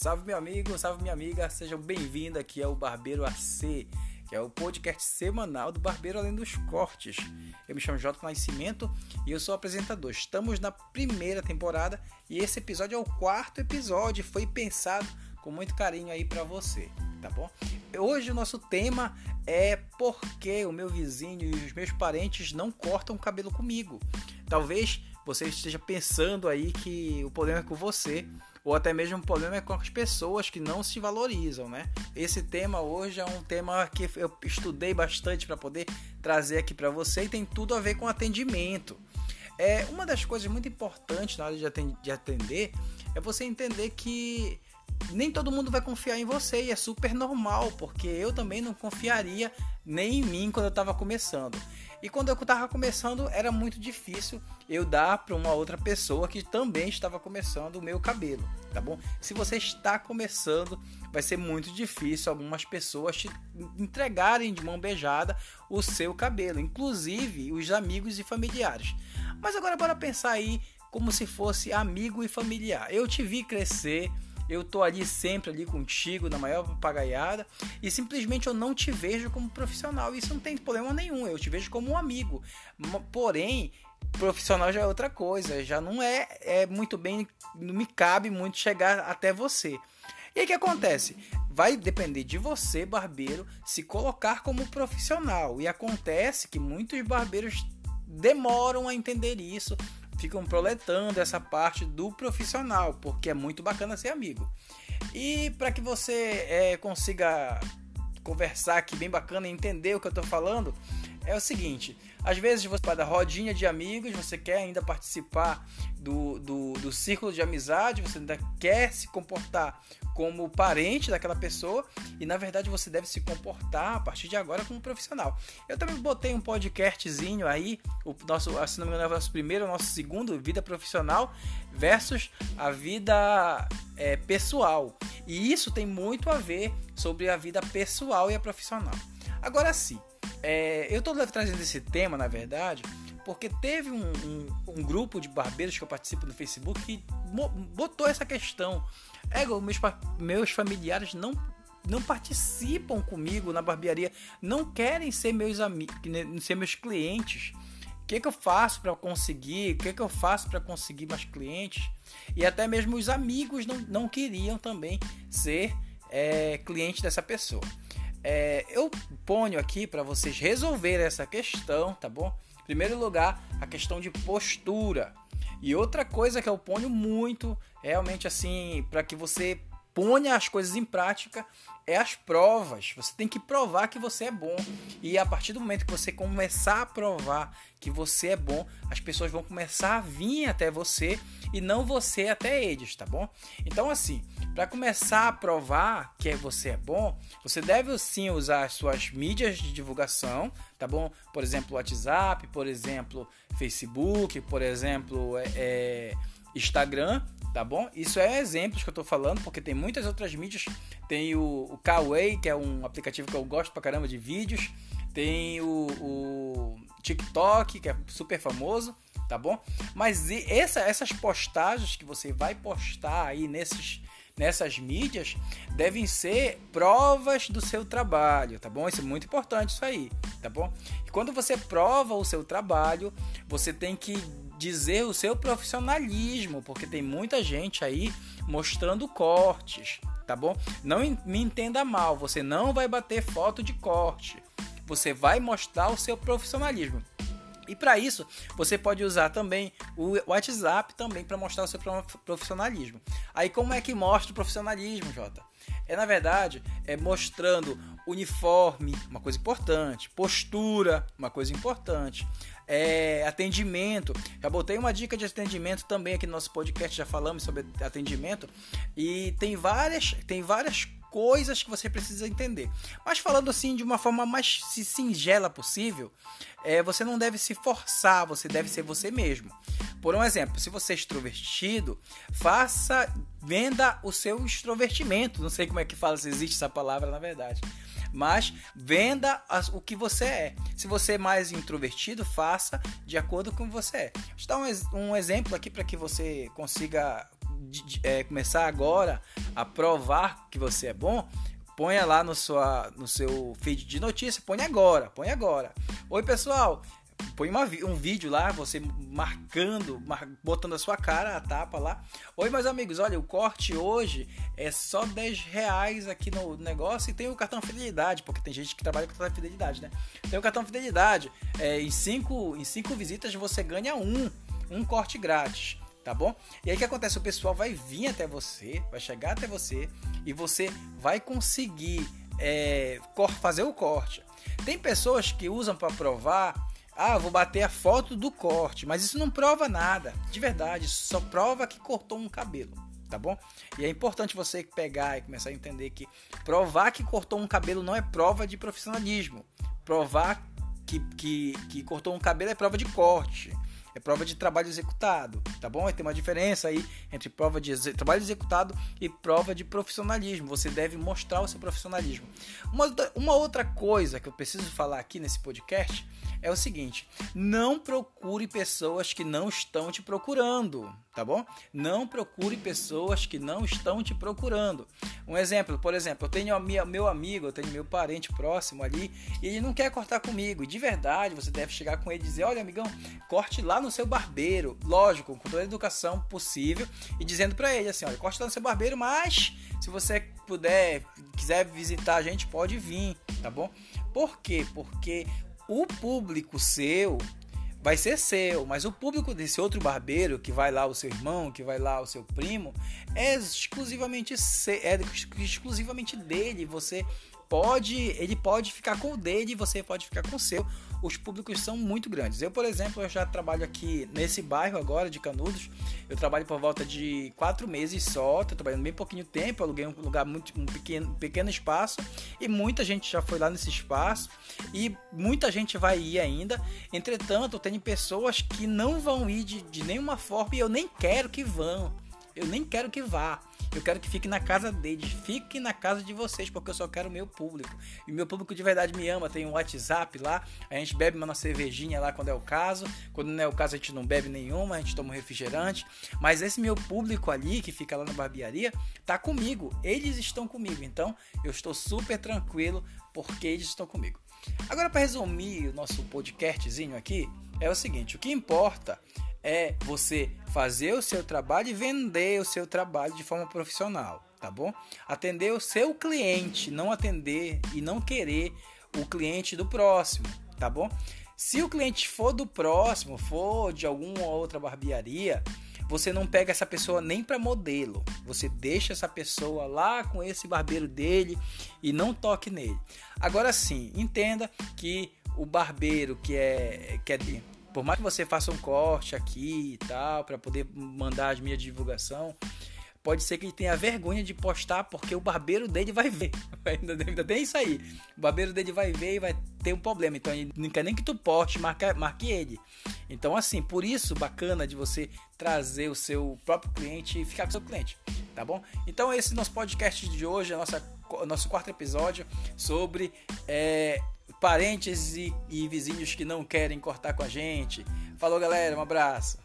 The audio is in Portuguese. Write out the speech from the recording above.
Salve meu amigo, salve minha amiga, sejam bem-vindos aqui ao Barbeiro AC, que é o podcast semanal do Barbeiro Além dos Cortes. Eu me chamo Jota Nascimento e eu sou apresentador. Estamos na primeira temporada e esse episódio é o quarto episódio, foi pensado com muito carinho aí para você, tá bom? Hoje o nosso tema é por que o meu vizinho e os meus parentes não cortam o cabelo comigo. Talvez você esteja pensando aí que o problema é com você, ou até mesmo o problema é com as pessoas que não se valorizam, né? Esse tema hoje é um tema que eu estudei bastante para poder trazer aqui para você e tem tudo a ver com atendimento. É uma das coisas muito importantes na hora de atender é você entender que nem todo mundo vai confiar em você e é super normal, porque eu também não confiaria nem em mim quando eu estava começando. E quando eu estava começando, era muito difícil eu dar para uma outra pessoa que também estava começando o meu cabelo, tá bom? Se você está começando, vai ser muito difícil algumas pessoas te entregarem de mão beijada o seu cabelo, inclusive os amigos e familiares. Mas agora bora pensar aí como se fosse amigo e familiar. Eu te vi crescer, eu tô ali sempre ali contigo na maior papagaiada e simplesmente eu não te vejo como profissional. Isso não tem problema nenhum, eu te vejo como um amigo. Porém, profissional já é outra coisa, já não é, é muito bem, não me cabe muito chegar até você. E aí que acontece? Vai depender de você, barbeiro, se colocar como profissional. E acontece que muitos barbeiros demoram a entender isso ficam proletando essa parte do profissional, porque é muito bacana ser amigo. E para que você é, consiga conversar aqui bem bacana e entender o que eu estou falando, é o seguinte: às vezes você vai da rodinha de amigos, você quer ainda participar do, do, do círculo de amizade, você ainda quer se comportar como parente daquela pessoa e na verdade você deve se comportar a partir de agora como profissional. Eu também botei um podcastzinho aí, o nosso, se não me engano, é o nosso primeiro, o nosso segundo, vida profissional versus a vida é, pessoal. E isso tem muito a ver sobre a vida pessoal e a profissional. Agora sim, é, eu estou trazendo esse tema, na verdade, porque teve um, um, um, grupo de barbeiros que eu participo no Facebook que botou essa questão Ego, meus, meus familiares não não participam comigo na barbearia, não querem ser meus amigos, ser meus clientes. O que, que eu faço para conseguir? O que, que eu faço para conseguir mais clientes? E até mesmo os amigos não, não queriam também ser é, cliente dessa pessoa. É, eu ponho aqui para vocês resolver essa questão, tá bom? Em primeiro lugar, a questão de postura. E outra coisa que eu ponho muito, realmente assim, para que você ponha as coisas em prática, é as provas. Você tem que provar que você é bom. E a partir do momento que você começar a provar que você é bom, as pessoas vão começar a vir até você e não você até eles, tá bom? Então, assim, para começar a provar que você é bom, você deve sim usar as suas mídias de divulgação, tá bom? Por exemplo, WhatsApp, por exemplo, Facebook, por exemplo, é, é Instagram, tá bom? Isso é exemplos que eu tô falando, porque tem muitas outras mídias. Tem o, o Kawaii, que é um aplicativo que eu gosto pra caramba de vídeos. Tem o, o TikTok, que é super famoso, tá bom? Mas essa, essas postagens que você vai postar aí nesses, nessas mídias devem ser provas do seu trabalho, tá bom? Isso é muito importante isso aí, tá bom? E quando você prova o seu trabalho, você tem que dizer o seu profissionalismo, porque tem muita gente aí mostrando cortes, tá bom? Não me entenda mal, você não vai bater foto de corte. Você vai mostrar o seu profissionalismo. E para isso, você pode usar também o WhatsApp também para mostrar o seu profissionalismo. Aí como é que mostra o profissionalismo, Jota? É na verdade, é mostrando uniforme, uma coisa importante, postura, uma coisa importante, é, atendimento. Já botei uma dica de atendimento também aqui no nosso podcast, já falamos sobre atendimento e tem várias, tem várias coisas que você precisa entender. Mas falando assim de uma forma mais singela possível, é, você não deve se forçar, você deve ser você mesmo. Por um exemplo, se você é extrovertido, faça, venda o seu extrovertimento. Não sei como é que fala, se existe essa palavra na verdade. Mas venda as, o que você é. Se você é mais introvertido, faça de acordo com você é. Vou dar um, um exemplo aqui para que você consiga é, começar agora a provar que você é bom, ponha lá no, sua, no seu feed de notícia, põe agora, põe agora. Oi pessoal, põe uma, um vídeo lá, você marcando, mar, botando a sua cara, a tapa lá. Oi, meus amigos, olha, o corte hoje é só 10 reais aqui no negócio e tem o cartão fidelidade, porque tem gente que trabalha com cartão fidelidade, né? Tem o cartão fidelidade, é, em 5 cinco, em cinco visitas você ganha um, um corte grátis. Tá bom? E aí o que acontece? O pessoal vai vir até você, vai chegar até você e você vai conseguir é, fazer o corte. Tem pessoas que usam para provar ah, vou bater a foto do corte, mas isso não prova nada, de verdade, só prova que cortou um cabelo, tá bom? E é importante você pegar e começar a entender que provar que cortou um cabelo não é prova de profissionalismo. Provar que, que, que cortou um cabelo é prova de corte é prova de trabalho executado, tá bom? Tem uma diferença aí entre prova de trabalho executado e prova de profissionalismo. Você deve mostrar o seu profissionalismo. Uma, uma outra coisa que eu preciso falar aqui nesse podcast é o seguinte: não procure pessoas que não estão te procurando, tá bom? Não procure pessoas que não estão te procurando. Um exemplo, por exemplo, eu tenho minha, meu amigo, eu tenho meu parente próximo ali e ele não quer cortar comigo. E de verdade, você deve chegar com ele e dizer: olha, amigão, corte lá no seu barbeiro. Lógico, com toda a educação possível e dizendo para ele assim: olha, corte lá no seu barbeiro, mas se você puder, quiser visitar a gente, pode vir, tá bom? Por quê? Porque o público seu vai ser seu, mas o público desse outro barbeiro, que vai lá o seu irmão, que vai lá o seu primo, é exclusivamente, é exclusivamente dele. Você pode, ele pode ficar com o dele e você pode ficar com o seu. Os públicos são muito grandes. Eu, por exemplo, eu já trabalho aqui nesse bairro agora de Canudos. Eu trabalho por volta de quatro meses só. Estou trabalhando bem pouquinho tempo. Aluguei um lugar muito um pequeno, pequeno espaço e muita gente já foi lá nesse espaço e muita gente vai ir ainda. Entretanto, tem pessoas que não vão ir de, de nenhuma forma e eu nem quero que vão. Eu nem quero que vá. Eu quero que fique na casa deles. Fique na casa de vocês, porque eu só quero o meu público. E meu público de verdade me ama. Tem um WhatsApp lá. A gente bebe uma cervejinha lá quando é o caso. Quando não é o caso, a gente não bebe nenhuma. A gente toma um refrigerante. Mas esse meu público ali, que fica lá na barbearia, tá comigo. Eles estão comigo. Então, eu estou super tranquilo porque eles estão comigo. Agora, para resumir o nosso podcastzinho aqui, é o seguinte: o que importa é você fazer o seu trabalho e vender o seu trabalho de forma profissional, tá bom? Atender o seu cliente, não atender e não querer o cliente do próximo, tá bom? Se o cliente for do próximo, for de alguma outra barbearia, você não pega essa pessoa nem para modelo. Você deixa essa pessoa lá com esse barbeiro dele e não toque nele. Agora sim, entenda que o barbeiro que é que é de por mais que você faça um corte aqui e tal, para poder mandar as minhas divulgação, pode ser que ele tenha vergonha de postar porque o barbeiro dele vai ver. Ainda, ainda tem isso aí. O barbeiro dele vai ver e vai ter um problema. Então ele não quer nem que tu poste, marque, marque ele. Então, assim, por isso bacana de você trazer o seu próprio cliente e ficar com o seu cliente. Tá bom? Então, esse é nosso podcast de hoje, a nosso quarto episódio sobre. É, parentes e, e vizinhos que não querem cortar com a gente. Falou, galera, um abraço.